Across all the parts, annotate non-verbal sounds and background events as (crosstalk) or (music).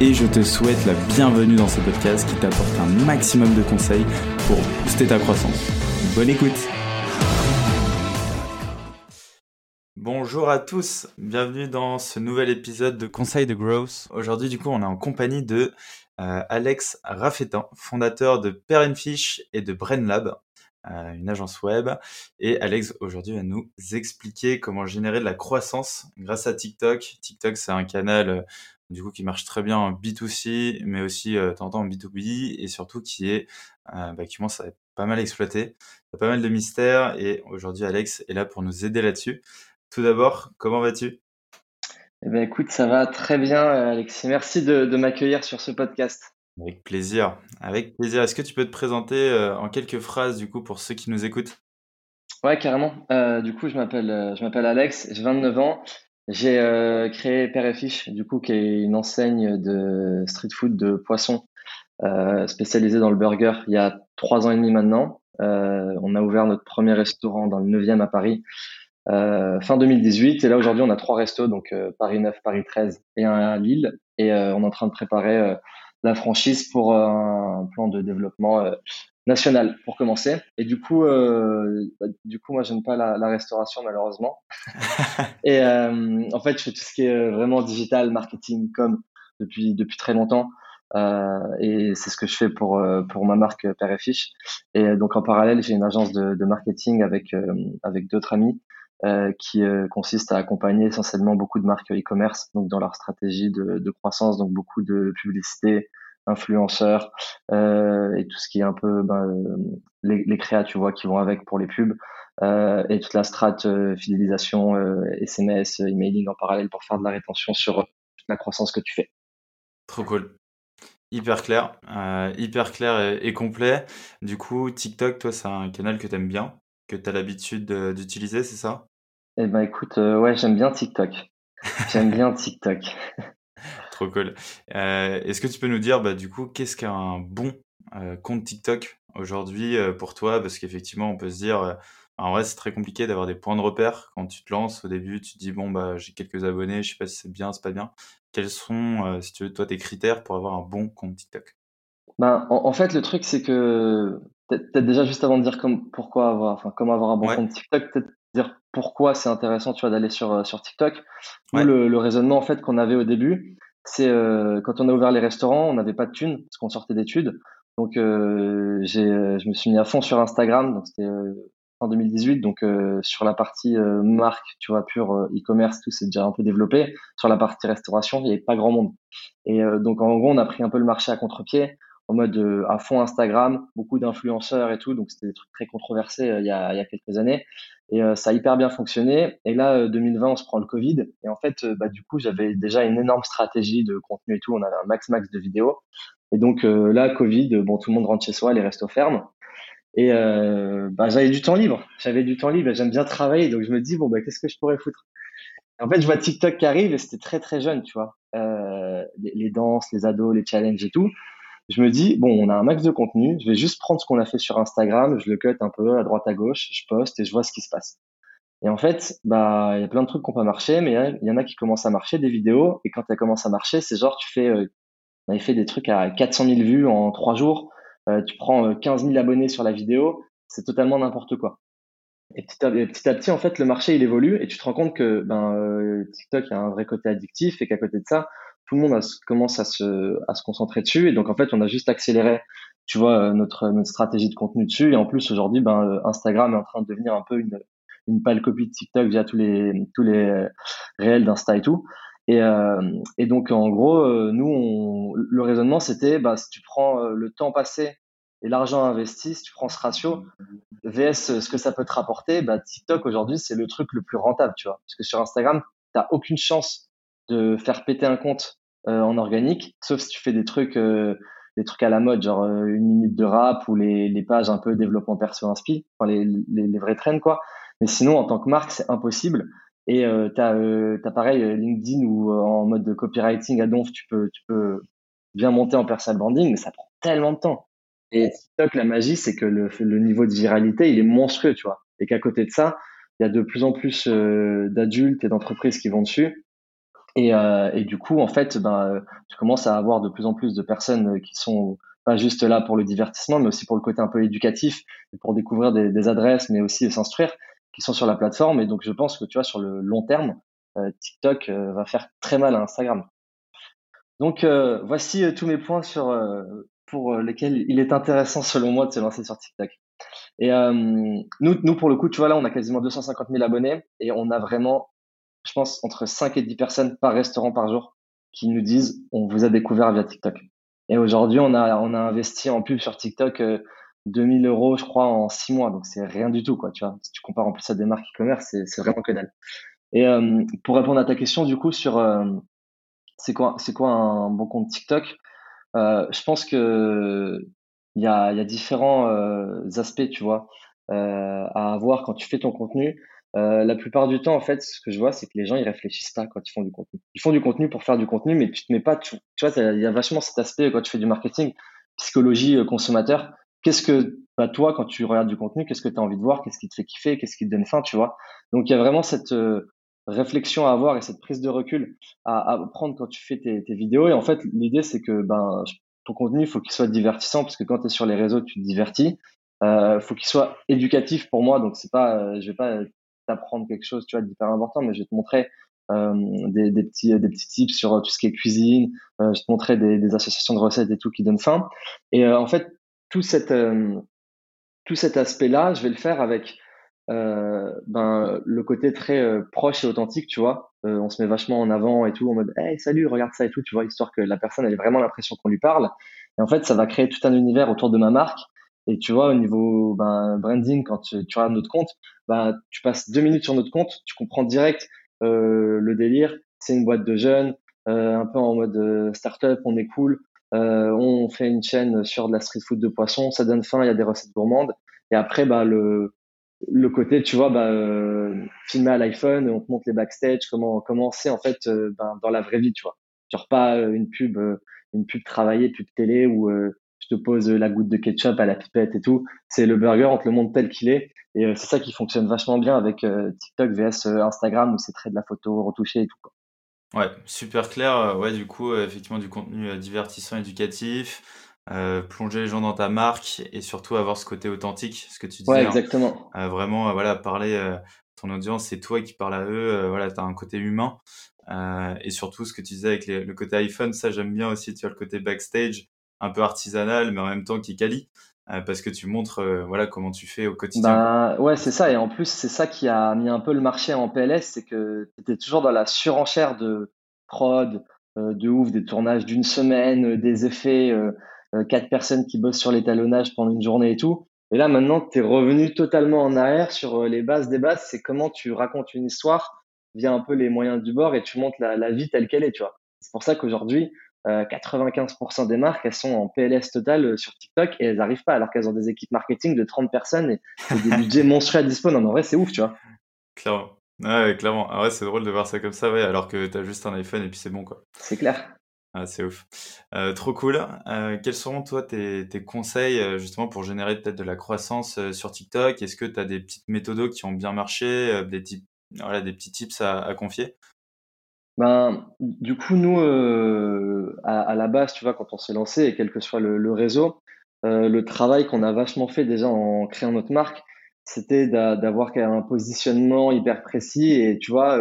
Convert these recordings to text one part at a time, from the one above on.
et je te souhaite la bienvenue dans ce podcast qui t'apporte un maximum de conseils pour booster ta croissance. Bonne écoute Bonjour à tous, bienvenue dans ce nouvel épisode de Conseil de Growth. Aujourd'hui du coup on est en compagnie de euh, Alex Raffetin, fondateur de Fish et de BrainLab, euh, une agence web. Et Alex aujourd'hui va nous expliquer comment générer de la croissance grâce à TikTok. TikTok c'est un canal euh, du coup qui marche très bien en B2C, mais aussi euh, en B2B, et surtout qui est euh, bah, qui commence à être pas mal exploité. Il y a pas mal de mystères, et aujourd'hui Alex est là pour nous aider là-dessus. Tout d'abord, comment vas-tu? Eh ben, écoute, ça va très bien, euh, Alexis. Merci de, de m'accueillir sur ce podcast. Avec plaisir, avec plaisir. Est-ce que tu peux te présenter euh, en quelques phrases du coup pour ceux qui nous écoutent? Ouais, carrément. Euh, du coup, je m'appelle, je m'appelle Alex, j'ai 29 ans. J'ai euh, créé Père et Fiche, du coup, qui est une enseigne de street food de poisson euh, spécialisée dans le burger il y a trois ans et demi maintenant. Euh, on a ouvert notre premier restaurant dans le 9e à Paris fin 2018. Et là, aujourd'hui, on a trois restos, donc Paris 9, Paris 13 et un à Lille. Et on est en train de préparer la franchise pour un plan de développement national pour commencer. Et du coup, euh, bah, du coup, moi, j'aime pas la, la, restauration malheureusement. (laughs) et euh, en fait, je fais tout ce qui est euh, vraiment digital, marketing, com depuis depuis très longtemps. Euh, et c'est ce que je fais pour pour ma marque Père et Fiche. Et donc en parallèle, j'ai une agence de, de marketing avec avec d'autres amis. qui consiste à accompagner essentiellement beaucoup de marques e-commerce donc dans leur stratégie de, de croissance donc beaucoup de publicité influenceurs euh, et tout ce qui est un peu ben, les, les créas, tu vois, qui vont avec pour les pubs. Euh, et toute la strate euh, fidélisation, SMS, emailing en parallèle pour faire de la rétention sur la croissance que tu fais. Trop cool. Hyper clair, hyper clair et, complet. Du coup, TikTok, toi, c'est un canal que tu aimes bien, que tu as l'habitude d'utiliser, c'est ça? Eh ben écoute, ouais, j'aime bien TikTok. J'aime bien TikTok. (laughs) Trop cool. Euh, est-ce que tu peux nous dire, bah, du coup, qu'est-ce qu'un bon euh, compte TikTok aujourd'hui euh, pour toi? Parce qu'effectivement, on peut se dire, en vrai, c'est très compliqué d'avoir des points de repère quand tu te lances au début. Tu te dis, bon, bah, j'ai quelques abonnés, je sais pas si c'est bien, c'est pas bien. Quels sont, si tu veux, toi, tes critères pour avoir un bon compte TikTok? Ben, en, fait, le truc, c'est que peut-être déjà juste avant de dire comme, pourquoi avoir, enfin, comment avoir un bon compte TikTok, peut-être dire pourquoi c'est intéressant, tu vois, d'aller sur, sur TikTok. Ou le, le, raisonnement, en fait, qu'on avait au début, c'est euh, quand on a ouvert les restaurants, on n'avait pas de thunes parce qu'on sortait d'études. Donc euh, j'ai, euh, je me suis mis à fond sur Instagram. Donc c'était en 2018. Donc sur la partie marque, tu vois, pure e-commerce, tout c'est déjà un peu développé. Sur la partie restauration, il n'y avait pas grand monde. Et donc en gros, on a pris un peu le marché à contre-pied en mode à fond Instagram, beaucoup d'influenceurs et tout. Donc c'était des trucs très controversés il y, a, il y a quelques années. Et euh, ça a hyper bien fonctionné. Et là, 2020, euh, on se prend le Covid. Et en fait, euh, bah, du coup, j'avais déjà une énorme stratégie de contenu et tout. On avait un max max de vidéos. Et donc là, Covid, bon, tout le monde rentre chez soi, les restos ferment. Et bah, j'avais du temps libre. J'avais du temps libre. J'aime bien travailler. Donc je me dis, bon, bah, qu'est-ce que je pourrais foutre? En fait, je vois TikTok qui arrive et c'était très très jeune, tu vois. Les, les danses, les ados, les challenges et tout je me dis, bon, on a un max de contenu, je vais juste prendre ce qu'on a fait sur Instagram, je le cut un peu à droite à gauche, je poste et je vois ce qui se passe. Et en fait, bah, il y a plein de trucs qui n'ont pas marché, mais il y en a qui commencent à marcher, des vidéos, et quand elles commencent à marcher, c'est genre, tu fais, euh, on avait fait des trucs à 400 000 vues en trois jours, euh, tu prends 15 euh, 000 abonnés sur la vidéo, c'est totalement n'importe quoi. Et petit à, petit en fait, le marché, il évolue, et tu te rends compte que ben, euh, TikTok a un vrai côté addictif, et qu'à côté de ça, tout le monde commence à se, à se concentrer dessus. Et donc, en fait, on a juste accéléré, tu vois, euh, notre, notre stratégie de contenu dessus. Et en plus, aujourd'hui, ben, euh, Instagram est en train de devenir un peu une, une pâle copie de TikTok via tous les, tous les réels d'Insta et tout. Et, euh, et donc, en gros, nous, le raisonnement, c'était, bah, si tu prends le temps passé et l'argent investi, si tu prends ce ratio, VS, ce que ça peut te rapporter, bah, TikTok aujourd'hui, c'est le truc le plus rentable, tu vois. Parce que sur Instagram, tu n'as aucune chance de faire péter un compte en organique, sauf si tu fais des trucs, des trucs à la mode, genre une minute de rap ou les, les pages un peu développement perso inspi, enfin les, les, les vrais trends quoi. Mais sinon, en tant que marque, c'est impossible. Et euh, tu as, euh, pareil LinkedIn ou en mode de copywriting à donf, tu peux, tu peux bien monter en personal branding, mais ça prend tellement de temps. Et TikTok, la magie, c'est que le, le, niveau de viralité, il est monstrueux, tu vois. Et qu'à côté de ça, il y a de plus en plus euh, d'adultes et d'entreprises qui vont dessus. Et, euh, et, du coup, en fait, ben, tu commences à avoir de plus en plus de personnes qui sont pas juste là pour le divertissement, mais aussi pour le côté un peu éducatif, pour découvrir des, adresses, mais aussi s'instruire, qui sont sur la plateforme. Et donc, je pense que tu vois, sur le long terme, euh, TikTok va faire très mal à Instagram. Donc, voici tous mes points sur pour euh, lesquels il est intéressant selon moi de se lancer sur TikTok. Et euh, nous, nous, pour le coup, tu vois, là, on a quasiment 250 000 abonnés et on a vraiment, je pense, entre 5 et 10 personnes par restaurant par jour qui nous disent on vous a découvert via TikTok. Et aujourd'hui, on a, on a investi en pub sur TikTok 2000 euh, euros, je crois, en 6 mois. Donc, c'est rien du tout, quoi. Tu vois, si tu compares en plus à des marques e-commerce, c'est vraiment que dalle. Et pour répondre à ta question, du coup, sur c'est quoi, quoi un bon compte TikTok euh, je pense que il y a, y a différents euh, aspects, tu vois, euh, à avoir quand tu fais ton contenu. La plupart du temps, en fait, ce que je vois, c'est que les gens, ils réfléchissent pas quand ils font du contenu. Ils font du contenu pour faire du contenu, mais tu te mets pas, tu, vois, il y a vachement cet aspect quand tu fais du marketing, psychologie consommateur. Qu'est-ce que, bah, toi, quand tu regardes du contenu, qu'est-ce que tu as envie de voir, qu'est-ce qui te fait kiffer, qu'est-ce qui te donne faim, tu vois? Donc, il y a vraiment cette, réflexion à avoir et cette prise de recul à, prendre quand tu fais tes, vidéos. Et en fait, l'idée, c'est que ben, ton contenu, il faut qu'il soit divertissant parce que quand tu es sur les réseaux, tu te divertis. Euh, faut qu'il soit éducatif pour moi. Donc, c'est pas, euh, je vais pas t'apprendre quelque chose, tu vois, d'hyper important, mais je vais te montrer euh, des, petits, des petits tips sur tout ce qui est cuisine. Euh, je vais te montrer des, associations de recettes et tout qui donnent faim. Et euh, en fait, tout, cette, tout cet aspect-là, je vais le faire avec euh, ben le côté très euh, proche et authentique, tu vois. Euh, on se met vachement en avant et tout, en mode hey salut, regarde ça et tout, tu vois, histoire que la personne ait vraiment l'impression qu'on lui parle. Et en fait, ça va créer tout un univers autour de ma marque. Et tu vois, au niveau ben, branding, quand tu, tu regardes notre compte, ben, tu passes deux minutes sur notre compte, tu comprends direct le délire. C'est une boîte de jeunes, un peu en mode startup, on est cool. on fait une chaîne sur de la street food de poisson, ça donne faim, il y a des recettes gourmandes. Et après, bah, le, le côté, tu vois, bah, euh, filmer à l'iPhone, on te montre les backstage, comment comment c'est en fait euh, dans la vraie vie, tu vois. Genre pas euh, une pub, euh, une pub travaillée, pub télé où je te pose la goutte de ketchup à la pipette et tout. C'est le burger, on te le montre tel qu'il est. Et c'est ça qui fonctionne vachement bien avec TikTok vs Instagram où c'est très de la photo retouchée et tout. Quoi. Ouais, super clair. Ouais, du coup, effectivement, du contenu divertissant, éducatif. Euh, plonger les gens dans ta marque et surtout avoir ce côté authentique, ce que tu disais. Ouais, hein. exactement. Euh, vraiment, euh, voilà, parler euh, ton audience, c'est toi qui parles à eux. voilà, tu as un côté humain. et surtout, ce que tu disais avec le côté iPhone, ça j'aime bien aussi. Tu as le côté backstage, un peu artisanal, mais en même temps qui quali. parce que tu montres voilà comment tu fais au quotidien. Bah, ouais, c'est ça. Et en plus, c'est ça qui a mis un peu le marché en PLS, c'est que tu étais toujours dans la surenchère de prod, de ouf, des tournages d'une semaine, des effets euh, quatre personnes qui bossent sur l'étalonnage pendant une journée et tout. Et là, maintenant, tu es revenu totalement en arrière sur euh, les bases des bases. C'est comment tu racontes une histoire via un peu les moyens du bord et tu montres la, la vie telle qu'elle est, tu vois. C'est pour ça qu'aujourd'hui, euh, 95% des marques, elles sont en PLS total euh, sur TikTok et elles n'arrivent pas alors qu'elles ont des équipes marketing de 30 personnes et, (laughs) des budgets monstrueux à dispo. Non, en vrai, c'est ouf, tu vois. Clairement. Ouais, clairement. Ah ouais, c'est drôle de voir ça comme ça, ouais, alors que tu as juste un iPhone et puis c'est bon, quoi. C'est clair. Ah, c'est ouf. Euh, trop cool. Euh, quels seront, toi, tes, tes conseils euh, justement pour générer peut-être de la croissance sur TikTok? Est-ce que tu as des petites méthodos qui ont bien marché, des, types, voilà, des petits tips à, à confier? Ben, du coup, nous, à, à, la base, tu vois, quand on s'est lancé, et quel que soit le, le réseau, le travail qu'on a vachement fait déjà en créant notre marque, c'était d'avoir un positionnement hyper précis et, tu vois,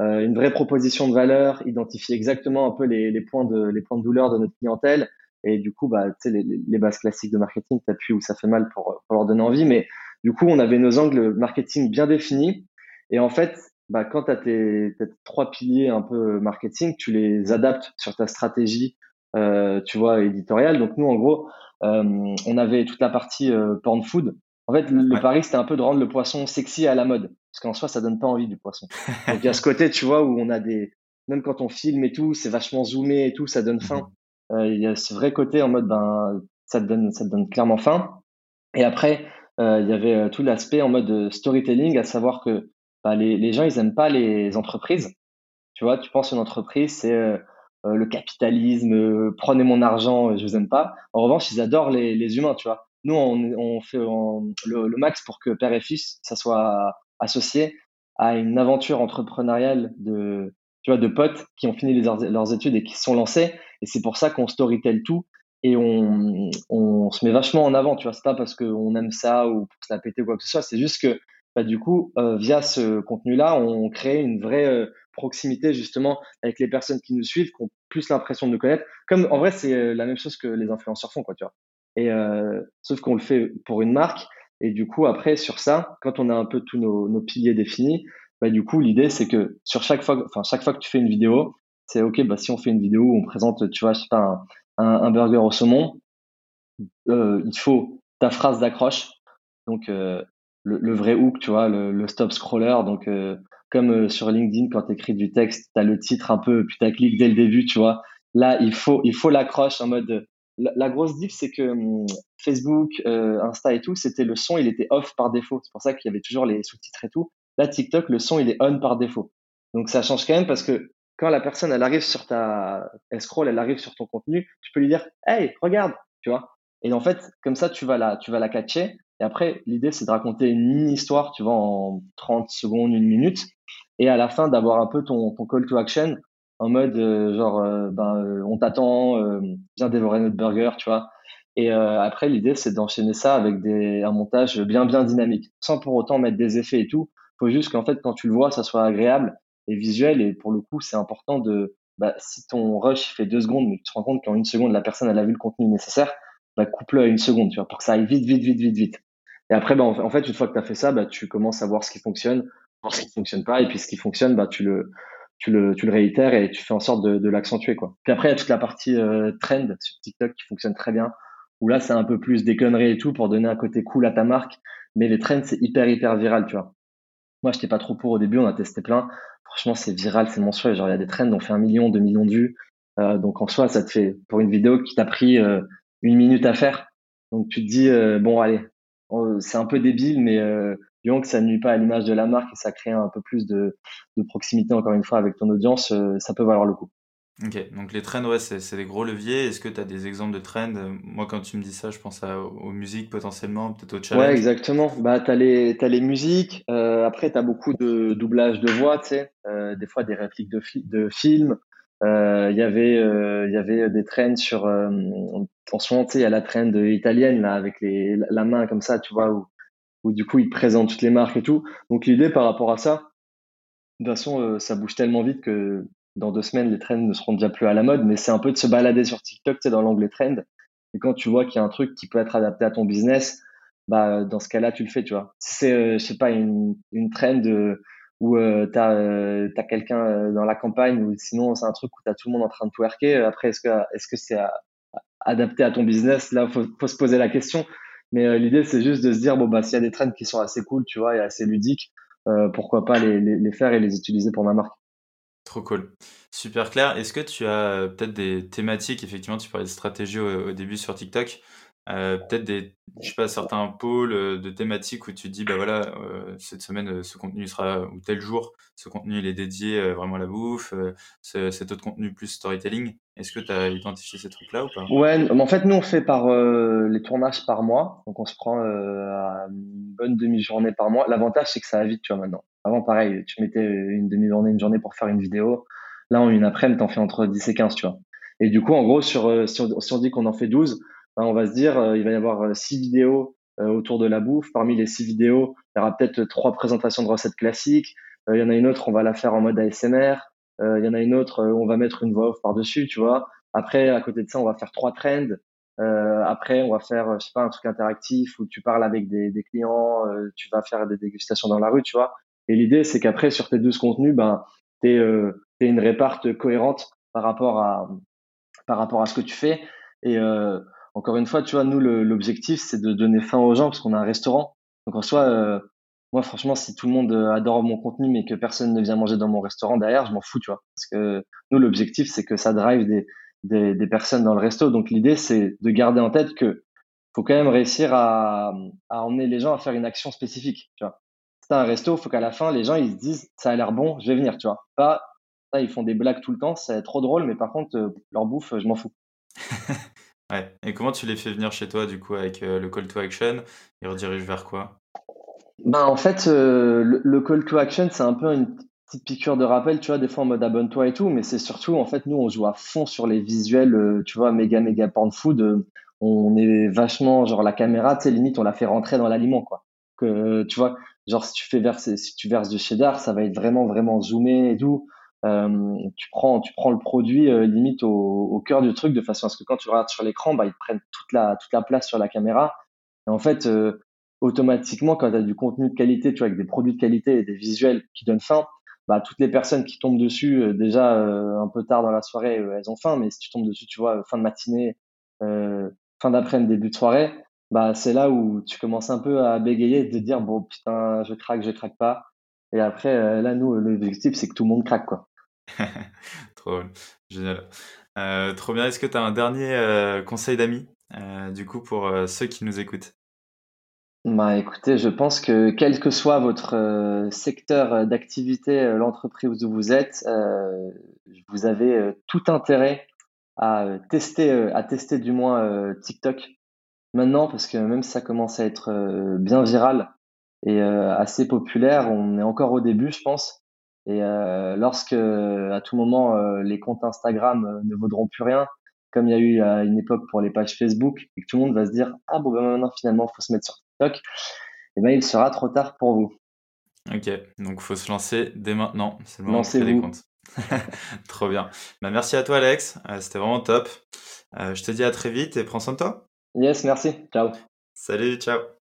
euh, une vraie proposition de valeur, identifier exactement un peu les, les, points de les points de douleur de notre clientèle. Et du coup, bah, tu les, les, bases classiques de marketing, t'appuies où ça fait mal pour, pour leur donner envie. Mais du coup, on avait nos angles marketing bien définis. Et en fait, bah, quand tu as tes, tes, trois piliers un peu marketing, tu les adaptes sur ta stratégie, euh, tu vois, éditoriale. Donc nous, en gros, euh, on avait toute la partie euh, porn food. En fait, le, pari, c'était un peu de rendre le poisson sexy à la mode. Parce qu'en soi, ça donne pas envie du poisson. Donc, il y a ce côté, tu vois, où on a des, même quand on filme et tout, c'est vachement zoomé et tout, ça donne faim. Mhm. Il y a ce vrai côté en mode, ben, ça te donne, ça te donne clairement faim. Et après, il y avait tout l'aspect en mode storytelling, à savoir que bah, les, gens, ils aiment pas les entreprises. Tu vois, tu penses une entreprise, c'est euh, le capitalisme, euh, prenez mon argent, je vous aime pas. En revanche, ils adorent les, humains, tu vois. Nous, on, fait le, max pour que père et fils, ça soit associé à une aventure entrepreneuriale de, tu vois, de potes qui ont fini leurs études et qui se sont lancés. Et c'est pour ça qu'on storytell tout et on, on se met vachement en avant, tu vois. C'est pas parce qu'on aime ça ou pour se la péter ou quoi que ce soit. C'est juste que, bah, du coup, euh, via ce contenu-là, on crée une vraie proximité justement avec les personnes qui nous suivent, qui ont plus l'impression de nous connaître. Comme en vrai, c'est euh, la même chose que les influenceurs font, quoi, tu vois. Et euh, sauf qu'on le fait pour une marque. Et du coup, après, sur ça, quand on a un peu tous nos, nos piliers définis, bah, du coup, l'idée, c'est que sur chaque fois, enfin, chaque fois que tu fais une vidéo, c'est OK, bah, si on fait une vidéo où on présente, tu vois, je sais pas, un, un, burger au saumon, euh, il faut ta phrase d'accroche. Donc, euh, le, le, vrai hook, tu vois, le, le stop scroller. Donc, euh, comme euh, sur LinkedIn, quand tu écris du texte, tu as le titre un peu putaclic dès le début, tu vois. Là, il faut il faut l'accroche en mode. La, grosse diff, c'est que hum, Facebook, euh, Insta et tout, c'était le son, il était off par défaut. C'est pour ça qu'il y avait toujours les sous-titres et tout. Là, TikTok, le son, il est on par défaut. Donc ça change quand même parce que quand la personne, elle arrive sur ta, elle scroll, elle arrive sur ton contenu, tu peux lui dire, hey, regarde, tu vois. Et en fait, comme ça, tu vas la, tu vas la catcher. Et après, l'idée, c'est de raconter une mini-histoire, tu vois, en 30 secondes, une minute. Et à la fin, d'avoir un peu ton, ton call to action en mode, euh, genre, euh, ben, euh, on t'attend, viens dévorer notre burger, tu vois. Et après, l'idée, c'est d'enchaîner ça avec des, un montage bien, bien dynamique, sans pour autant mettre des effets et tout. faut juste qu'en fait, quand tu le vois, ça soit agréable et visuel. Et pour le coup, c'est important de, bah, si ton rush fait deux secondes, mais tu te rends compte qu'en une seconde, la personne, elle a vu le contenu nécessaire, bah, coupe-le à une seconde, tu vois, pour que ça aille vite, vite, vite, vite, vite. Et après, bah, en fait, une fois que tu as fait ça, bah, tu commences à voir ce qui fonctionne, voir ce qui fonctionne pas, et puis ce qui fonctionne, bah, tu le, tu le, tu le réitères et tu fais en sorte de, de l'accentuer, quoi. Puis après, il y a toute la partie euh, trend sur TikTok qui fonctionne très bien, où là, c'est un peu plus des conneries et tout pour donner un côté cool à ta marque. Mais les trends, c'est hyper, hyper viral, tu vois. Moi, j'étais pas trop pour au début, on a testé plein. Franchement, c'est viral, c'est mensuel. Genre, il y a des trends, on fait un million, deux millions de vues. Euh, donc, en soi, ça te fait, pour une vidéo qui t'a pris euh, une minute à faire. Donc, tu te dis, euh, bon, allez, c'est un peu débile, mais euh, que ça ne nuit pas à l'image de la marque et ça crée un peu plus de, de proximité, encore une fois, avec ton audience, euh, ça peut valoir le coup. Ok, donc les trends, ouais, c'est des gros leviers. Est-ce que tu as des exemples de trends? Moi, quand tu me dis ça, je pense à, aux musiques potentiellement, peut-être aux challenges. Ouais, exactement. Bah, tu as, as, les musiques. Euh, après, tu as beaucoup de doublage de voix, tu sais. Euh, des fois, des répliques de, de films. Euh, il y avait euh, il y avait des trends sur euh, en ce moment il y a la trend italienne là avec la main comme ça tu vois où, du coup ils présentent toutes les marques et tout. Donc l'idée par rapport à ça de toute façon ça bouge tellement vite que dans deux semaines les trends ne seront déjà plus à la mode mais c'est un peu de se balader sur TikTok tu sais dans l'onglet trend et quand tu vois qu'il y a un truc qui peut être adapté à ton business bah dans ce cas-là tu le fais tu vois. Si c'est je sais pas une une trend où euh, tu euh, quelqu'un euh, dans la campagne ou sinon c'est un truc où tu as tout le monde en train de twerker. Après, est-ce que est-ce que c'est adapté à ton business? Là, faut, faut se poser la question. Mais euh, l'idée, c'est juste de se dire, bon, bah, s'il y a des trends qui sont assez cool, tu vois, et assez ludiques, pourquoi pas les, les, les, faire et les utiliser pour ma marque. Trop cool. Super clair. Est-ce que tu as peut-être des thématiques? Effectivement, tu parlais de stratégie au début sur TikTok. Euh, peut-être des, je sais pas, certains pôles euh, de thématiques où tu dis, bah voilà, euh, cette semaine, ce contenu sera, ou tel jour, ce contenu il est dédié vraiment à la bouffe, cet autre contenu plus storytelling. Est-ce que tu as identifié ces trucs-là ou pas? Ouais, en fait, nous on fait par les tournages par mois, donc on se prend une bonne demi-journée par mois. L'avantage c'est que ça va vite, tu vois, maintenant. Avant, pareil, tu mettais une demi-journée, une journée pour faire une vidéo. Là, en une après-midi, t'en fais entre 10 et 15, tu vois. Et du coup, en gros, sur, si on dit qu'on en fait 12, on va se dire, euh, il va y avoir euh, six vidéos euh, autour de la bouffe. Parmi les six vidéos, il y aura peut-être trois présentations de recettes classiques. Il y en a une autre, on va la faire en mode ASMR. Il y en a une autre, on va mettre une voix off par-dessus, tu vois. Après, à côté de ça, on va faire trois trends. Euh, après, on va faire, je sais pas, un truc interactif où tu parles avec des, clients, tu vas faire des dégustations dans la rue, tu vois. Et l'idée, c'est qu'après, sur tes 12 contenus, ben, tu es, une réparte cohérente par rapport à, par rapport à ce que tu fais. Et euh, encore une fois, tu vois, nous, l'objectif, c'est de donner faim aux gens parce qu'on a un restaurant. Donc, en soi, euh, moi, franchement, si tout le monde adore mon contenu, mais que personne ne vient manger dans mon restaurant derrière, je m'en fous, tu vois. Parce que nous, l'objectif, c'est que ça drive des, personnes dans le resto. Donc, l'idée, c'est de garder en tête que faut quand même réussir à, à emmener les gens à faire une action spécifique, tu vois. C'est un resto, faut qu'à la fin, les gens, ils se disent, ça a l'air bon, je vais venir, tu vois. Pas, ils font des blagues tout le temps, c'est trop drôle, mais par contre, euh, leur bouffe, je m'en fous. (laughs) ouais. Et comment tu les fais venir chez toi, du coup, avec euh, le call to action? Ils redirigent vers quoi? Ben, en fait, euh, le, call to action, c'est un peu une petite piqûre de rappel, tu vois, des fois en mode abonne-toi et tout, mais c'est surtout, en fait, nous, on joue à fond sur les visuels, tu vois, méga, méga porn food. on est vachement, genre, la caméra, tu sais, limite, on la fait rentrer dans l'aliment, quoi. Que, tu vois, genre, si tu fais verser, si tu verses du cheddar, ça va être vraiment, vraiment zoomé et tout. Euh, tu prends tu prends le produit euh, limite au, au, cœur du truc de façon à ce que quand tu regardes sur l'écran bah ils prennent toute la toute la place sur la caméra. Et en fait euh, automatiquement quand tu as du contenu de qualité tu vois avec des produits de qualité et des visuels qui donnent faim bah toutes les personnes qui tombent dessus déjà un peu tard dans la soirée elles ont faim mais si tu tombes dessus tu vois fin de matinée fin d'après-midi début de soirée bah c'est là où tu commences un peu à bégayer et te dire bon putain je craque je craque pas. Et après là nous l'objectif c'est que tout le monde craque quoi (laughs) Euh, trop bien. Est-ce que tu as un dernier euh, conseil d'amis, euh, du coup, pour ceux qui nous écoutent? Bah, écoutez, je pense que quel que soit votre secteur d'activité, l'entreprise où vous êtes, vous avez tout intérêt à tester, à tester du moins TikTok maintenant, parce que même si ça commence à être bien viral et assez populaire, on est encore au début, je pense. Et euh, lorsque, à tout moment, euh, les comptes Instagram euh, ne vaudront plus rien, comme il y a eu à une époque pour les pages Facebook, et que tout le monde va se dire ah bon ben maintenant finalement il faut se mettre sur TikTok, et eh ben il sera trop tard pour vous. Ok, donc faut se lancer dès maintenant. C'est le moment de créer des comptes. (laughs) trop bien. Bah, merci à toi Alex, c'était vraiment top. je te dis à très vite et prends soin de toi. Yes, merci. Ciao. Salut, ciao.